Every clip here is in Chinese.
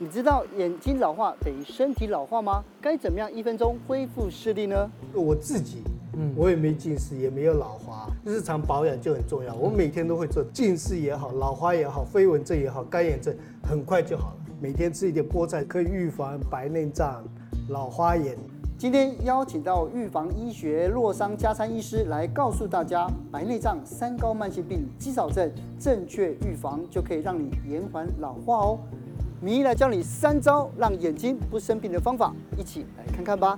你知道眼睛老化等于身体老化吗？该怎么样一分钟恢复视力呢？我自己，嗯，我也没近视，也没有老花，日常保养就很重要。我每天都会做，近视也好，老花也好，飞蚊症也好，干眼症很快就好了。每天吃一点菠菜可以预防白内障、老花眼。今天邀请到预防医学洛桑加参医师来告诉大家，白内障、三高慢性病、肌少症正确预防就可以让你延缓老化哦。名医来教你三招让眼睛不生病的方法，一起来看看吧。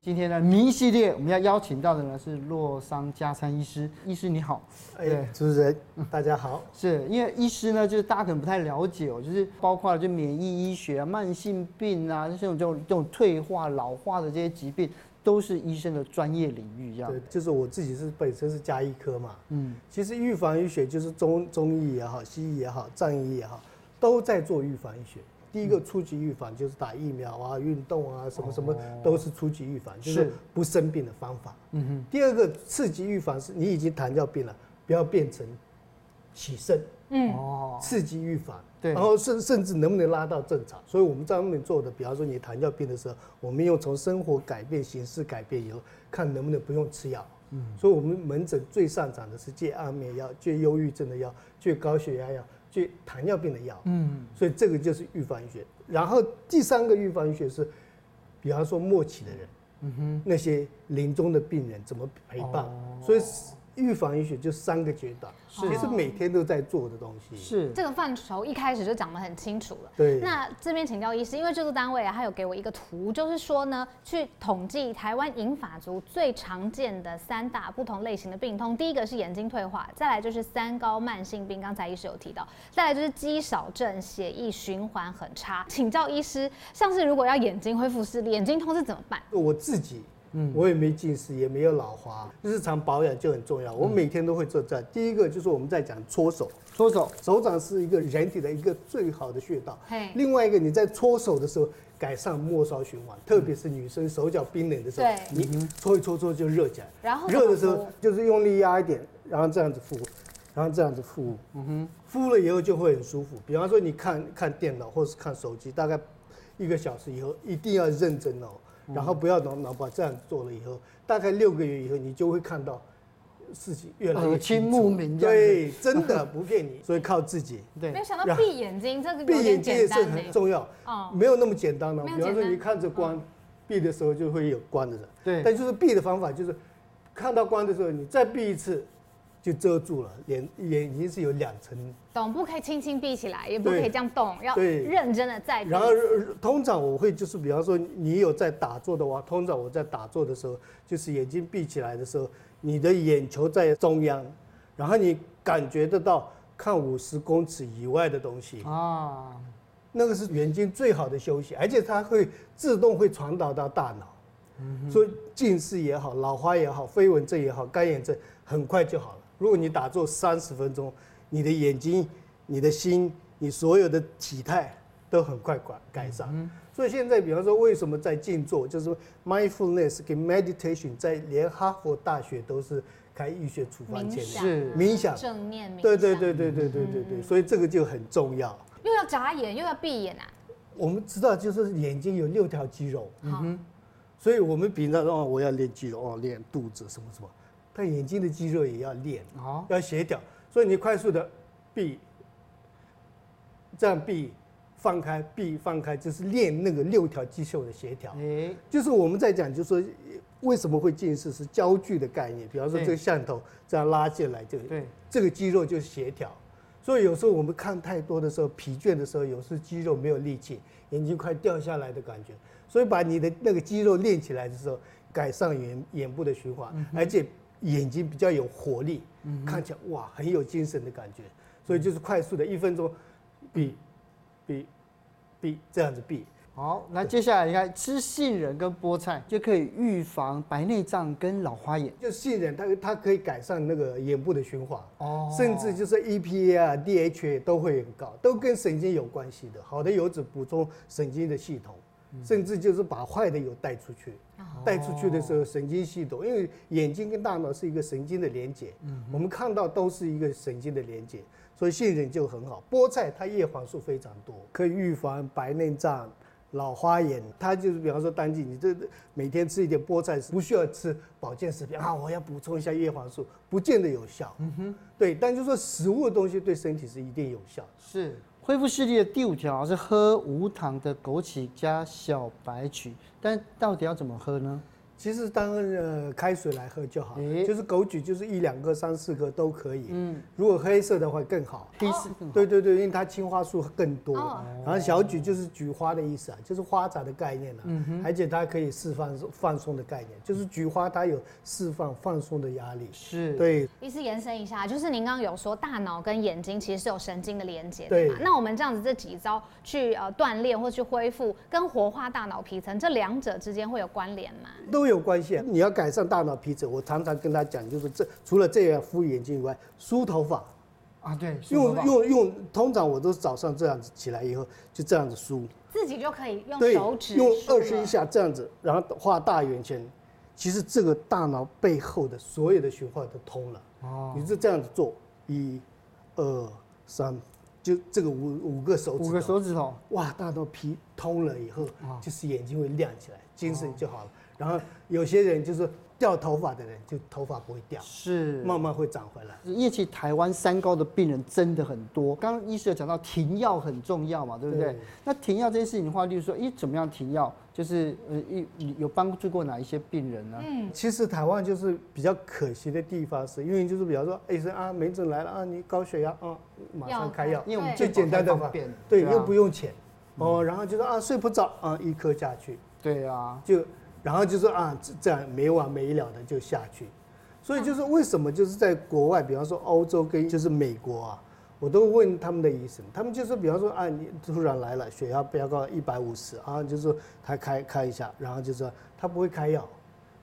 今天呢名医系列，我们要邀请到的呢是洛桑加餐医师。医师你好，哎，主持人大家好。是因为医师呢，就是大家可能不太了解哦，就是包括了就免疫医学啊、慢性病啊，这种这种这种退化、老化的这些疾病。都是医生的专业领域，这样。对，就是我自己是本身是加医科嘛，嗯，其实预防医学就是中中医也好，西医也好，藏医也好，都在做预防医学。第一个初级预防就是打疫苗啊，运动啊，什么什么都是初级预防，就是不生病的方法。嗯哼。第二个次级预防是你已经糖尿病了，不要变成起肾。嗯哦，刺激预防，对，然后甚甚至能不能拉到正常，所以我们在外面做的，比方说你糖尿病的时候，我们用从生活改变、形式改变以后，看能不能不用吃药。嗯，所以我们门诊最擅长的是戒安眠药、戒忧郁症的药、戒高血压药、戒糖尿病的药。嗯，所以这个就是预防医学。然后第三个预防医学是，比方说末期的人，嗯哼，那些临终的病人怎么陪伴，所以。预防医学就三个阶段，其实每天都在做的东西。是这个范畴一开始就讲得很清楚了。对。那这边请教医师，因为这个单位啊，他有给我一个图，就是说呢，去统计台湾银发族最常见的三大不同类型的病痛，第一个是眼睛退化，再来就是三高慢性病，刚才医师有提到，再来就是肌少症，血液循环很差。请教医师，像是如果要眼睛恢复视力，眼睛痛是怎么办？我自己。嗯，我也没近视，也没有老花，日常保养就很重要。我每天都会做这。第一个就是我们在讲搓手，搓手，手掌是一个人体的一个最好的穴道。另外一个你在搓手的时候，改善末梢循环，特别是女生手脚冰冷的时候，你搓一搓搓就热起来。然后热的时候就是用力压一点，然后这样子敷，然后这样子敷。嗯哼，敷了以后就会很舒服。比方说你看看电脑或是看手机，大概一个小时以后一定要认真哦。然后不要脑脑把这样做了以后，大概六个月以后，你就会看到事情越来越清楚。目明对，真的不骗你，所以靠自己。对，没有想到闭眼睛这个闭眼睛也是很重要。哦，没有那么简单的。比方说你看着光，闭的时候就会有光的。对。但就是闭的方法就是，看到光的时候你再闭一次。就遮住了，眼眼睛是有两层，懂？不可以轻轻闭起来，也不可以这样动，要认真的在。然后通常我会就是，比方说你有在打坐的话，通常我在打坐的时候，就是眼睛闭起来的时候，你的眼球在中央，然后你感觉得到看五十公尺以外的东西啊，那个是眼睛最好的休息，而且它会自动会传导到大脑，嗯，所以近视也好，老花也好，飞蚊症也好，干眼症很快就好了。如果你打坐三十分钟，你的眼睛、你的心、你所有的体态都很快改改善。所以现在，比方说，为什么在静坐，就是 mindfulness 跟 meditation，在连哈佛大学都是开医学处方前的，是冥想，正念冥想。对对对对对对对对，所以这个就很重要。又要眨眼，又要闭眼啊。我们知道，就是眼睛有六条肌肉，嗯哼，所以我们平常说，我要练肌肉，哦，练肚子什么什么。但眼睛的肌肉也要练，哦要协调，所以你快速的闭，这样闭，放开，闭，放开，就是练那个六条肌肉的协调。就是我们在讲，就是说为什么会近视，是焦距的概念。比方说这个像头这样拉进来，这个这个肌肉就是协调。所以有时候我们看太多的时候，疲倦的时候，有时候肌肉没有力气，眼睛快掉下来的感觉。所以把你的那个肌肉练起来的时候，改善眼眼部的循环，而且。眼睛比较有活力，看起来哇很有精神的感觉，所以就是快速的一分钟，闭，闭，闭这样子闭。好，那接下来你看吃杏仁跟菠菜就可以预防白内障跟老花眼。就杏仁它它可以改善那个眼部的循环，哦，甚至就是 EPA 啊 DHA 都会很高，都跟神经有关系的。好的油脂补充神经的系统。甚至就是把坏的油带出去。带出去的时候，神经系统，因为眼睛跟大脑是一个神经的连接，我们看到都是一个神经的连接，所以杏仁就很好。菠菜它叶黄素非常多，可以预防白内障、老花眼。它就是比方说，当季你这每天吃一点菠菜，不需要吃保健食品啊，我要补充一下叶黄素，不见得有效。嗯哼，对，但就是说食物的东西对身体是一定有效。是。恢复视力的第五条是喝无糖的枸杞加小白曲，但到底要怎么喝呢？其实当呃开水来喝就好，就是枸杞就是一两个、三四个都可以。嗯，如果黑色的话更好，黑色更好。对对对，因为它青花素更多。然后小菊就是菊花的意思啊，就是花杂的概念啊。嗯哼。而且它可以释放放松的概念，就是菊花它有释放放松的压力。是。对。意思延伸一下，就是您刚刚有说大脑跟眼睛其实是有神经的连接的嘛？那我们这样子这几招去呃锻炼或去恢复，跟活化大脑皮层这两者之间会有关联吗？都有。有关系，你要改善大脑皮质，我常常跟他讲，就是这除了这样敷眼睛以外，梳头发。啊，对，用用用，通常我都是早上这样子起来以后就这样子梳，自己就可以用手指用二十一下这样子，然后画大圆圈，其实这个大脑背后的所有的循环都通了。哦，你是这样子做，一、二、三，就这个五五个手指，五个手指头，哇，大脑皮通了以后，就是眼睛会亮起来，精神就好了。然后有些人就是掉头发的人，就头发不会掉，是慢慢会长回来。因为其实台湾三高的病人真的很多。刚刚医师有讲到停药很重要嘛，对不对？对，那停药这件事情的话，例如说，咦，怎么样停药？就是呃，有有帮助过哪一些病人呢？嗯，其实台湾就是比较可惜的地方，是因为就是比方说医生啊，门诊来了啊，你高血压啊，马上开药，因为我们最简单的方便，对，又不用钱哦，然后就说啊，睡不着啊，一颗下去，对啊，就。然后就说啊，这样没完没了的就下去，所以就是为什么就是在国外，比方说欧洲跟就是美国啊，我都问他们的医生，他们就是比方说啊，你突然来了，血压飙高一百五十啊，就是说他开开一下，然后就说他不会开药，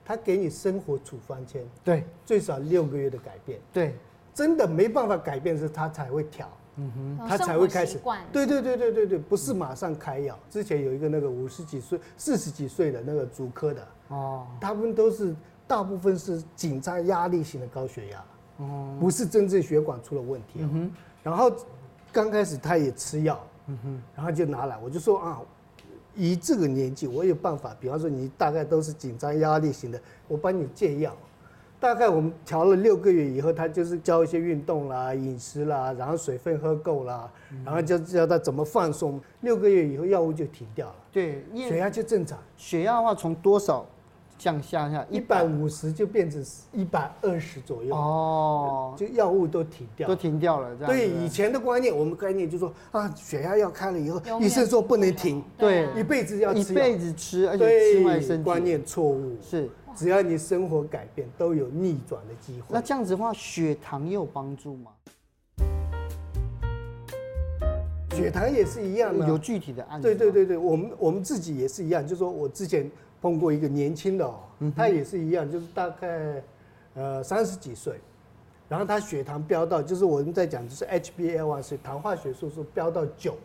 他给你生活处方签，对，最少六个月的改变，对，真的没办法改变是，他才会调。嗯哼，他才会开始。对对对对对对，不是马上开药。之前有一个那个五十几岁、四十几岁的那个主科的，哦，他们都是大部分是紧张压力型的高血压，哦，不是真正血管出了问题。嗯哼，然后刚开始他也吃药，嗯哼，然后就拿来，我就说啊，以这个年纪我有办法，比方说你大概都是紧张压力型的，我帮你戒药。大概我们调了六个月以后，他就是教一些运动啦、饮食啦，然后水分喝够啦，然后就教他怎么放松。六个月以后，药物就停掉了。对，血压就正常。血压的话，从多少降下下？一百五十就变成一百二十左右。哦，就药物都停掉，都停掉了。这样。对，以前的观念，我们观念就说啊，血压药开了以后，医生说不能停，对，一辈子要吃，一辈子吃，而且吃坏身体。观念错误。是。只要你生活改变，都有逆转的机会。那这样子的话，血糖也有帮助吗？血糖也是一样的，有具体的案例。对对对对，我们我们自己也是一样，就是说我之前碰过一个年轻的哦，他也是一样，就是大概呃三十几岁，然后他血糖飙到，就是我们在讲，就是 HbA1c 是糖化血素是飙到九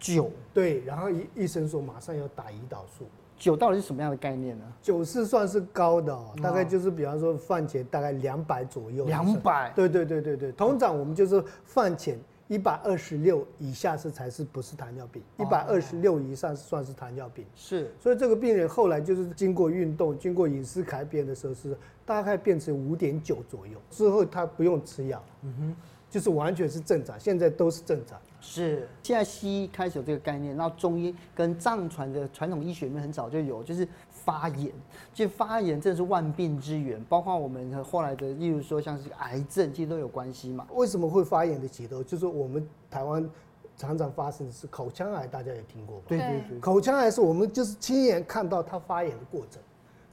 九，对，然后医医生说马上要打胰岛素。九到底是什么样的概念呢？九是算是高的哦，大概就是比方说饭前大概两百左右。两百？对对对对对。通常我们就是饭前一百二十六以下是才是不是糖尿病，一百二十六以上是算是糖尿病。是。所以这个病人后来就是经过运动、经过饮食改变的时候是大概变成五点九左右，之后他不用吃药。嗯哼。就是完全是正常，现在都是正常。是，现在西医开始有这个概念，然后中医跟藏传的传统医学里面很早就有，就是发炎。其实发炎真的是万病之源，包括我们后来的，例如说像是癌症，其实都有关系嘛。为什么会发炎的起头？就是我们台湾常常发生的是口腔癌，大家也听过吧？对对对，口腔癌是我们就是亲眼看到它发炎的过程。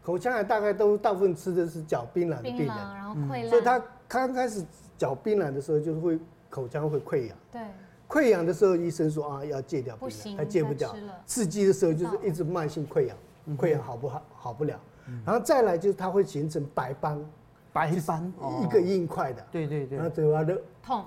口腔癌大概都大部分吃的是嚼槟榔的病人，然后溃烂，所以他刚开始。嚼槟榔的时候，就是会口腔会溃疡。对，溃疡的时候，医生说啊，要戒掉槟榔，不行，他戒不掉。刺激的时候，就是一直慢性溃疡，溃疡好不好？好不了。然后再来就是它会形成白斑，白斑一个硬块的。对对对。然后嘴巴的痛，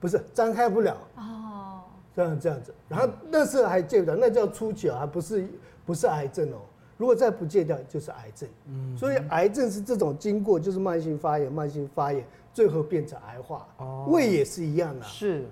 不是张开不了。哦。这样这样子，然后那时候还戒不掉，那叫初期啊，还不是不是癌症哦。如果再不戒掉，就是癌症。嗯，所以癌症是这种经过就是慢性发炎，慢性发炎，最后变成癌化。哦，胃也是一样的。是。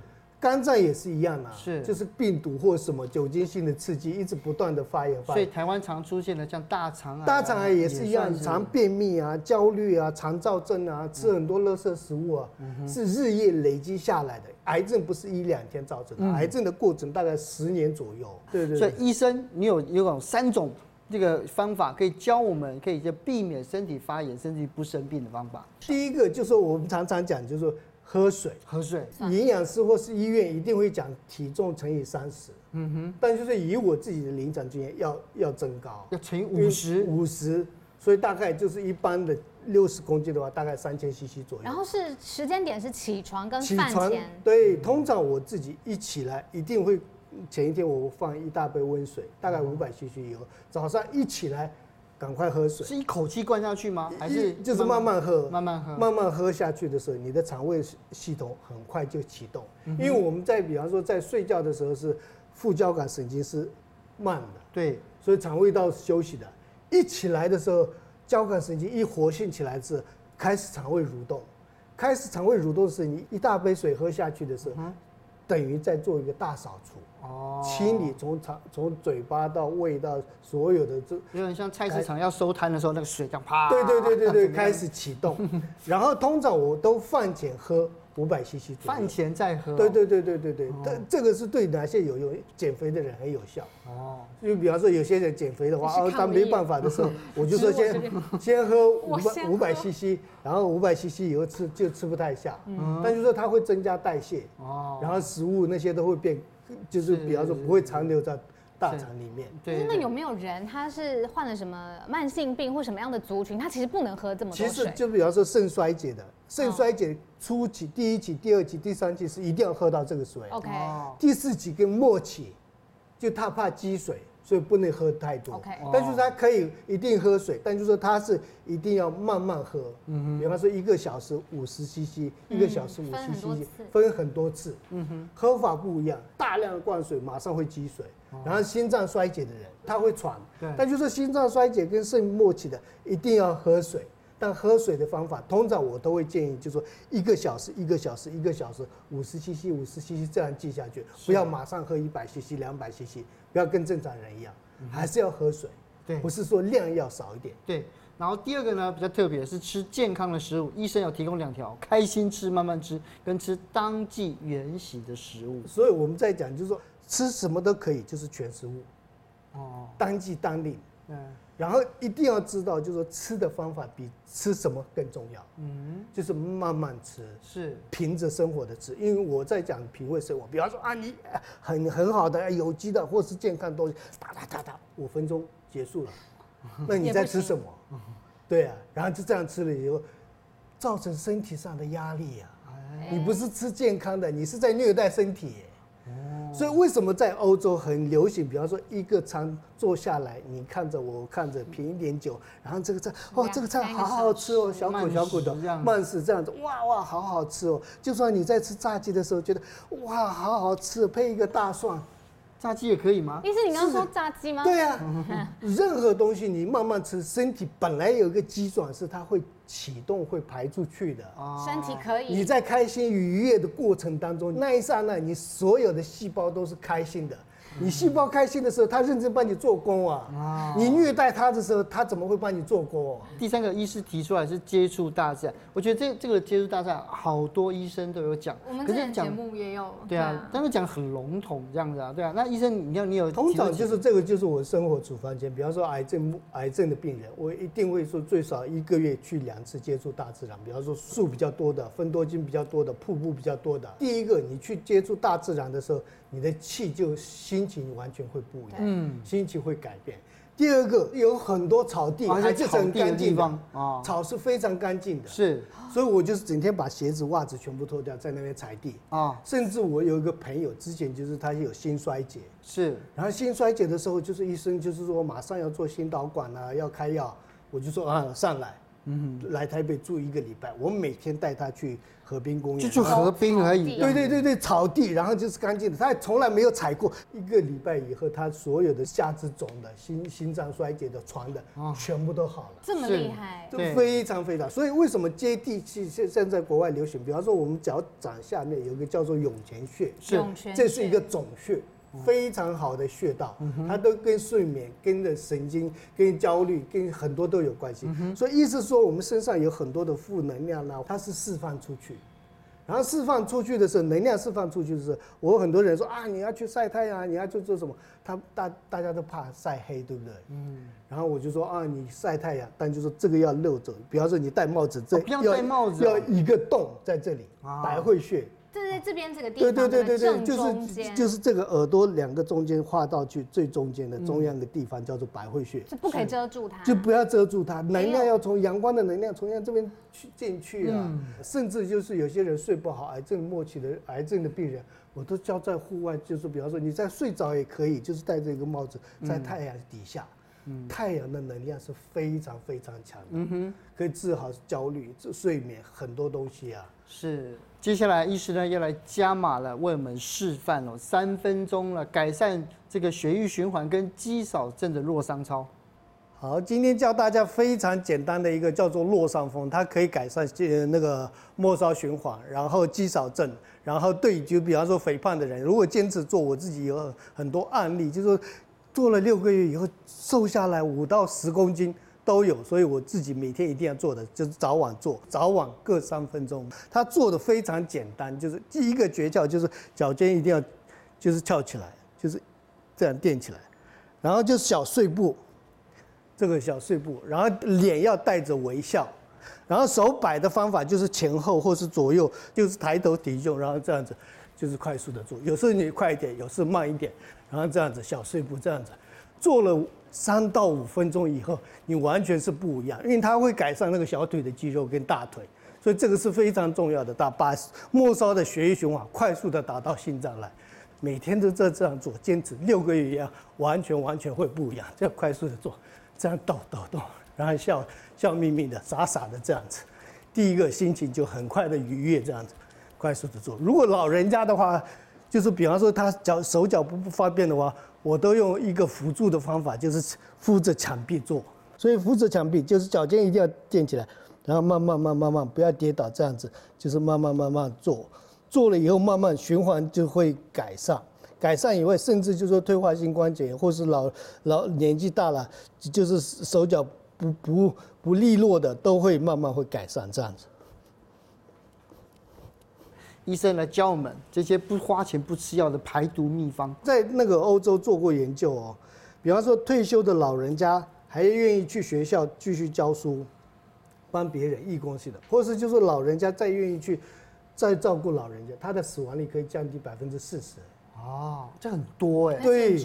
肝脏也是一样啊，是，就是病毒或什么酒精性的刺激，一直不断的发炎发炎。所以台湾常出现的像大肠癌，大肠癌也是一样，常便秘啊、焦虑啊、肠燥症啊，吃很多垃圾食物啊，嗯、是日夜累积下来的。癌症不是一两天造成的，嗯、癌症的过程大概十年左右。对对，对。所以医生，你有有种三种这个方法可以教我们，可以就避免身体发炎，甚至于不生病的方法。第一个就是我们常常讲，就是说。喝水，喝水。营养师或是医院一定会讲体重乘以三十。嗯哼。但就是以我自己的临床经验，要要增高，要乘以五十。五十，所以大概就是一般的六十公斤的话，大概三千 CC 左右。然后是时间点是起床跟饭前。对，通常我自己一起来，一定会前一天我放一大杯温水，大概五百 CC 以后，早上一起来。赶快喝水，是一口气灌下去吗？还是就是慢慢喝，慢慢喝，慢慢喝。下去的时候，你的肠胃系统很快就启动。因为我们在比方说在睡觉的时候是副交感神经是慢的，对，所以肠胃道是休息的。一起来的时候，交感神经一活性起来是开始肠胃蠕动，开始肠胃蠕动的时候，你一大杯水喝下去的时候，等于在做一个大扫除。哦，清理从肠从嘴巴到胃到所有的这，有点像菜市场要收摊的时候，那个水这样啪，对对对对对，开始启动。然后通常我都饭前喝五百 CC 左右，饭前再喝。对对对对对对，这这个是对哪些有用？减肥的人很有效。哦，因为比方说有些人减肥的话，哦，他没办法的时候，我就说先 先喝五百五百 CC，然后五百 CC 以后吃就吃不太下。嗯，但就是说它会增加代谢。哦，然后食物那些都会变。就是比方说不会残留在大肠里面。对。那有没有人他是患了什么慢性病或什么样的族群，他其实不能喝这么多水？其实就比方说肾衰竭的，肾衰竭初期、第一期、第二期、第三期是一定要喝到这个水。OK。第四期跟末期，就他怕积水。所以不能喝太多，Okay. 但是他可以一定喝水，但就是说他是一定要慢慢喝。嗯哼，比方说一个小时五十 CC，一个小时五十 CC，分很多次。嗯哼，喝法不一样，大量的灌水马上会积水，然后心脏衰竭的人他会喘。对，但就是心脏衰竭跟肾末期的一定要喝水。但喝水的方法，通常我都会建议，就是说一个小时、一个小时、一个小时，五十 CC、五十 CC 这样记下去，不要马上喝一百 CC、两百 CC，不要跟正常人一样，还是要喝水。对，不是说量要少一点。对。然后第二个呢，比较特别是吃健康的食物，医生有提供两条：开心吃、慢慢吃，跟吃当季原型的食物。所以我们在讲，就是说吃什么都可以，就是全食物。哦。当季当令。嗯。然后一定要知道，就是说吃的方法比吃什么更重要。嗯，就是慢慢吃，是凭着生活的吃。因为我在讲品味生活，比方说啊，你很很好的有机的或是健康的东西，哒哒哒哒，五分钟结束了。那你在吃什么？对啊，然后就这样吃了以后，造成身体上的压力呀。你不是吃健康的，你是在虐待身体。所以为什么在欧洲很流行？比方说一个餐坐下来，你看着我看着，品一点酒，然后这个菜哇，这个菜好好吃哦，小口小口的，慢食这样子，哇哇，好好吃哦。就算你在吃炸鸡的时候，觉得哇，好好吃，配一个大蒜。炸鸡也可以吗？意思你刚刚说炸鸡吗？对啊，任何东西你慢慢吃，身体本来有一个机转是它会启动会排出去的。身体可以。你在开心愉悦的过程当中，那一刹那，你所有的细胞都是开心的。你细胞开心的时候，他认真帮你做工啊！你虐待他的时候，他怎么会帮你做工？第三个医师提出来是接触大自然，我觉得这这个接触大自然，好多医生都有讲。我们之前节目也有。对啊，但是讲很笼统这样子啊，对啊。那医生，你要你有通常就是这个就是我生活处方间，比方说癌症癌症的病人，我一定会说最少一个月去两次接触大自然，比方说树比较多的、分多精比较多的、瀑布比较多的。第一个，你去接触大自然的时候。你的气就心情完全会不一样，嗯，心情会改变。第二个，有很多草地，还是很干净的啊，草是非常干净的，是。所以我就是整天把鞋子、袜子全部脱掉，在那边踩地啊。甚至我有一个朋友，之前就是他有心衰竭，是。然后心衰竭的时候，就是医生就是说马上要做心导管啊，要开药，我就说啊，上来嗯，来台北住一个礼拜，我每天带他去河滨公园，就去河滨而已。对对对对，草地，然后就是干净的，他也从来没有踩过。一个礼拜以后，他所有的下肢肿的、心心脏衰竭的、床的，全部都好了。这么厉害，都非常非常。所以为什么接地气？现现在国外流行，比方说我们脚掌下面有一个叫做涌泉穴，是，这是一个肿穴。非常好的穴道，它都跟睡眠、跟的神经、跟焦虑、跟很多都有关系。所以意思说，我们身上有很多的负能量呢，它是释放出去，然后释放出去的时候，能量释放出去的时候，我很多人说啊，你要去晒太阳，你要去做什么？他大大家都怕晒黑，对不对？嗯。然后我就说啊，你晒太阳，但就是这个要漏走。比方说你戴帽子，这要戴帽子，要一个洞在这里，百会穴。这在这边这个地方，对对对对对，就是就是这个耳朵两个中间画到去最中间的中央的地方叫做百会穴，就不可以遮住它，就不要遮住它，能量要从阳光的能量从这边去进去啊，甚至就是有些人睡不好，癌症末期的癌症的病人，我都教在户外，就是比方说你在睡着也可以，就是戴着一个帽子在太阳底下，太阳的能量是非常非常强的，嗯哼，可以治好焦虑、治睡眠很多东西啊，是。接下来，医师呢要来加码了，为我们示范了三分钟了，改善这个血液循环跟肌少症的弱伤操。好，今天教大家非常简单的一个叫做洛上风，它可以改善这那个末梢循环，然后肌少症，然后对就比方说肥胖的人，如果坚持做，我自己有很多案例，就是做了六个月以后瘦下来五到十公斤。都有，所以我自己每天一定要做的就是早晚做，早晚各三分钟。他做的非常简单，就是第一个诀窍就是脚尖一定要就是翘起来，就是这样垫起来，然后就是小碎步，这个小碎步，然后脸要带着微笑，然后手摆的方法就是前后或是左右，就是抬头挺胸，然后这样子就是快速的做，有时候你快一点，有时候慢一点，然后这样子小碎步这样子做了。三到五分钟以后，你完全是不一样，因为它会改善那个小腿的肌肉跟大腿，所以这个是非常重要的。打把末梢的血液循环快速的打到心脏来，每天都这这样做，坚持六个月一样，完全完全会不一样。这样快速的做，这样抖抖抖，然后笑笑眯眯的，傻傻的这样子，第一个心情就很快的愉悦，这样子快速的做。如果老人家的话，就是比方说他脚手脚不不方便的话。我都用一个辅助的方法，就是扶着墙壁做。所以扶着墙壁就是脚尖一定要垫起来，然后慢慢慢慢慢不要跌倒，这样子就是慢慢慢慢做。做了以后，慢慢循环就会改善。改善以外，甚至就是说退化性关节，或是老老年纪大了，就是手脚不不不利落的，都会慢慢会改善这样子。医生来教我们这些不花钱不吃药的排毒秘方，在那个欧洲做过研究哦，比方说退休的老人家还愿意去学校继续教书，帮别人义工性的，或是就是老人家再愿意去再照顾老人家，他的死亡率可以降低百分之四十。哦，这很多哎。对，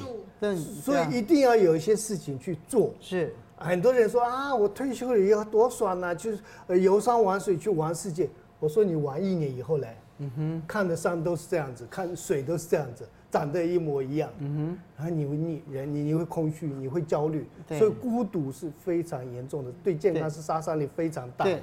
所以一定要有一些事情去做。是，很多人说啊，我退休了以后多爽啊，就是游山玩水去玩世界。我说你玩一年以后来。嗯哼，看的山都是这样子，看水都是这样子，长得一模一样。嗯哼，然后你会腻人，你你会空虚，你会焦虑，对所以孤独是非常严重的，对健康是杀伤力非常大的。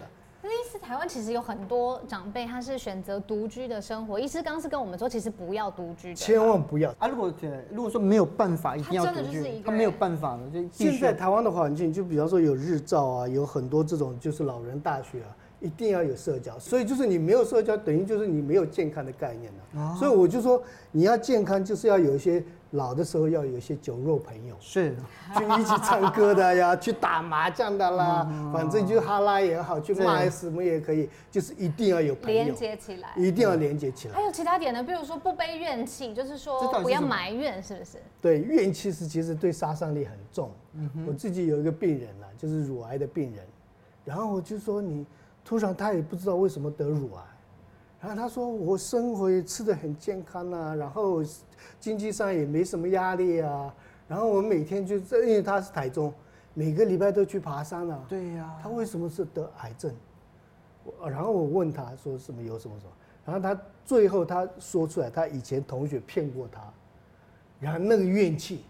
那意思，台湾其实有很多长辈，他是选择独居的生活。医师刚刚是跟我们说，其实不要独居，千万不要啊！如果如果说没有办法，一定要独居，他没有办法了。就现在台湾的环境，就比方说有日照啊，有很多这种就是老人大学啊。一定要有社交，所以就是你没有社交，等于就是你没有健康的概念了。哦、所以我就说，你要健康，就是要有一些老的时候要有一些酒肉朋友，是去一起唱歌的呀，去打麻将的啦，嗯、反正就哈拉也好，去骂什么也可以，就是一定要有朋友，连接起来，一定要连接起来。还有其他点呢？比如说不背怨气，就是说不要埋怨，是不是？对，怨气是其实对杀伤力很重。嗯、我自己有一个病人啊，就是乳癌的病人，然后我就说你。突然他也不知道为什么得乳癌，然后他说我生活也吃的很健康啊，然后经济上也没什么压力啊，然后我每天就因为他是台中，每个礼拜都去爬山啊。对呀。他为什么是得癌症？然后我问他说什么有什么什么，然后他最后他说出来，他以前同学骗过他，然后那个怨气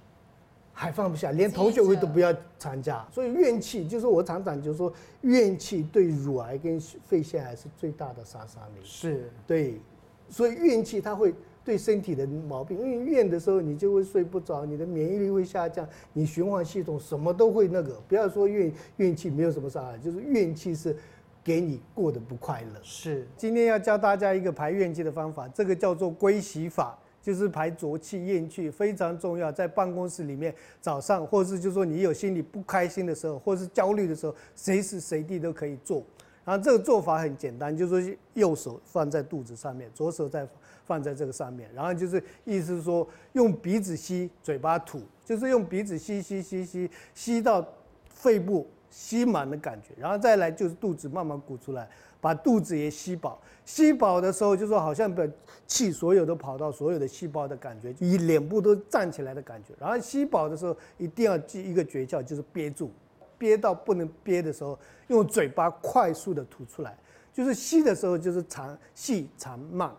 还放不下，连同学会都不要参加。所以怨气就是我常常就是说，怨气对乳癌跟肺腺癌是最大的杀伤力。是，对，所以怨气它会对身体的毛病，因为怨的时候你就会睡不着，你的免疫力会下降，你循环系统什么都会那个。不要说怨怨气没有什么伤害，就是怨气是给你过得不快乐。是，今天要教大家一个排怨气的方法，这个叫做归息法。就是排浊气、咽气非常重要，在办公室里面，早上或是就说你有心里不开心的时候，或是焦虑的时候，随时随地都可以做。然后这个做法很简单，就是说右手放在肚子上面，左手再放在这个上面，然后就是意思是说用鼻子吸，嘴巴吐，就是用鼻子吸吸吸吸吸到肺部吸满的感觉，然后再来就是肚子慢慢鼓出来。把肚子也吸饱，吸饱的时候就说好像把气所有都跑到所有的细胞的感觉，以脸部都站起来的感觉。然后吸饱的时候一定要记一个诀窍，就是憋住，憋到不能憋的时候，用嘴巴快速的吐出来。就是吸的时候就是长细长慢，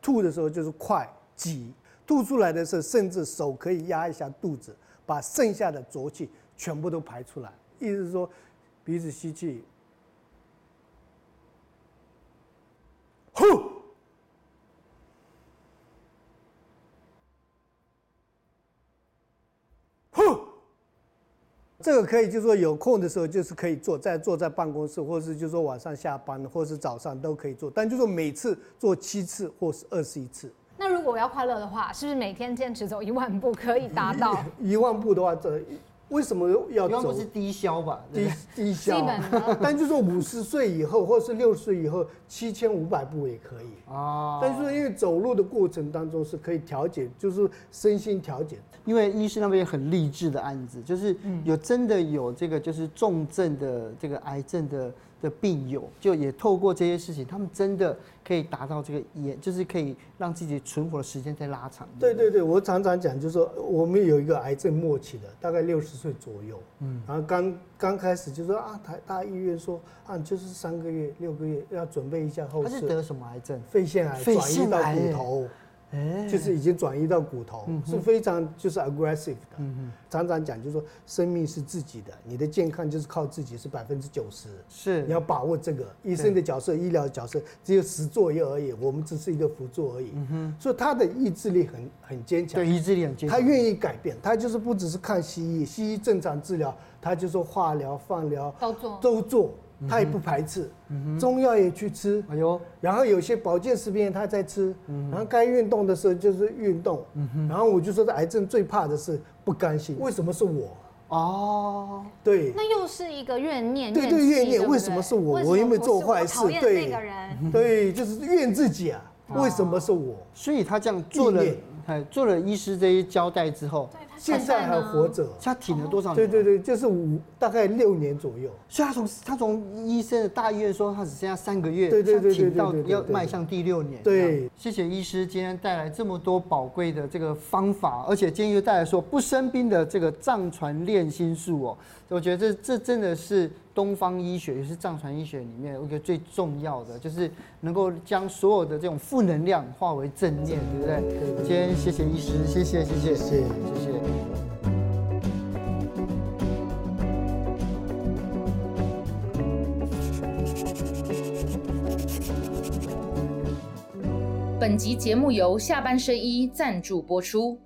吐的时候就是快急。吐出来的时候，甚至手可以压一下肚子，把剩下的浊气全部都排出来。意思是说，鼻子吸气。这个可以，就是说有空的时候就是可以做，在坐在办公室，或者是就是说晚上下班，或者是早上都可以做，但就是说每次做七次或是二十一次。那如果我要快乐的话，是不是每天坚持走一万步可以达到？一万步的话，这。为什么要走？不是低消吧？低低消，但就是说五十岁以后，或者是六十岁以后，七千五百步也可以啊。但是因为走路的过程当中是可以调节，就是身心调节。因为医师那边很励志的案子，就是有真的有这个就是重症的这个癌症的。的病友就也透过这些事情，他们真的可以达到这个延，就是可以让自己存活的时间再拉长。对对对，我常常讲，就是说我们有一个癌症末期的，大概六十岁左右，嗯，然后刚刚开始就说啊，台大医院说啊，就是三个月、六个月要准备一下后事。他是得什么癌症？肺腺癌转移到骨头。就是已经转移到骨头，是非常就是 aggressive 的。常常讲就是说，生命是自己的，你的健康就是靠自己，是百分之九十。是，你要把握这个医生的角色、医疗角色，只有十作俑而已，我们只是一个辅助而已。所以他的意志力很很坚强。对，意志力很坚强。他愿意改变，他就是不只是看西医，西医正常治疗，他就说化疗、放疗都做，都做。他也不排斥，中药也去吃，哎呦，然后有些保健食品他在吃，然后该运动的时候就是运动，然后我就说，这癌症最怕的是不甘心，为什么是我？哦，对，那又是一个怨念，对对怨念，为什么是我？我有没有做坏事？对，那个人？对，就是怨自己啊，为什么是我？所以他这样做了，哎，做了医师这些交代之后。现在还活着。他挺了多少年？对对对就是五大概六年左右。所以他从他从医生的大医院说他只剩下三个月他挺到要迈向第六年对。谢谢医师今天带来这么多宝贵的这个方法而且今天又带来说不生病的这个藏传练心术哦。我觉得这这真的是东方医学也是藏传医学里面我觉得最重要的就是能够将所有的这种负能量化为正念对不对？今天谢谢医师谢谢谢谢。谢谢。本集节目由下半身衣赞助播出。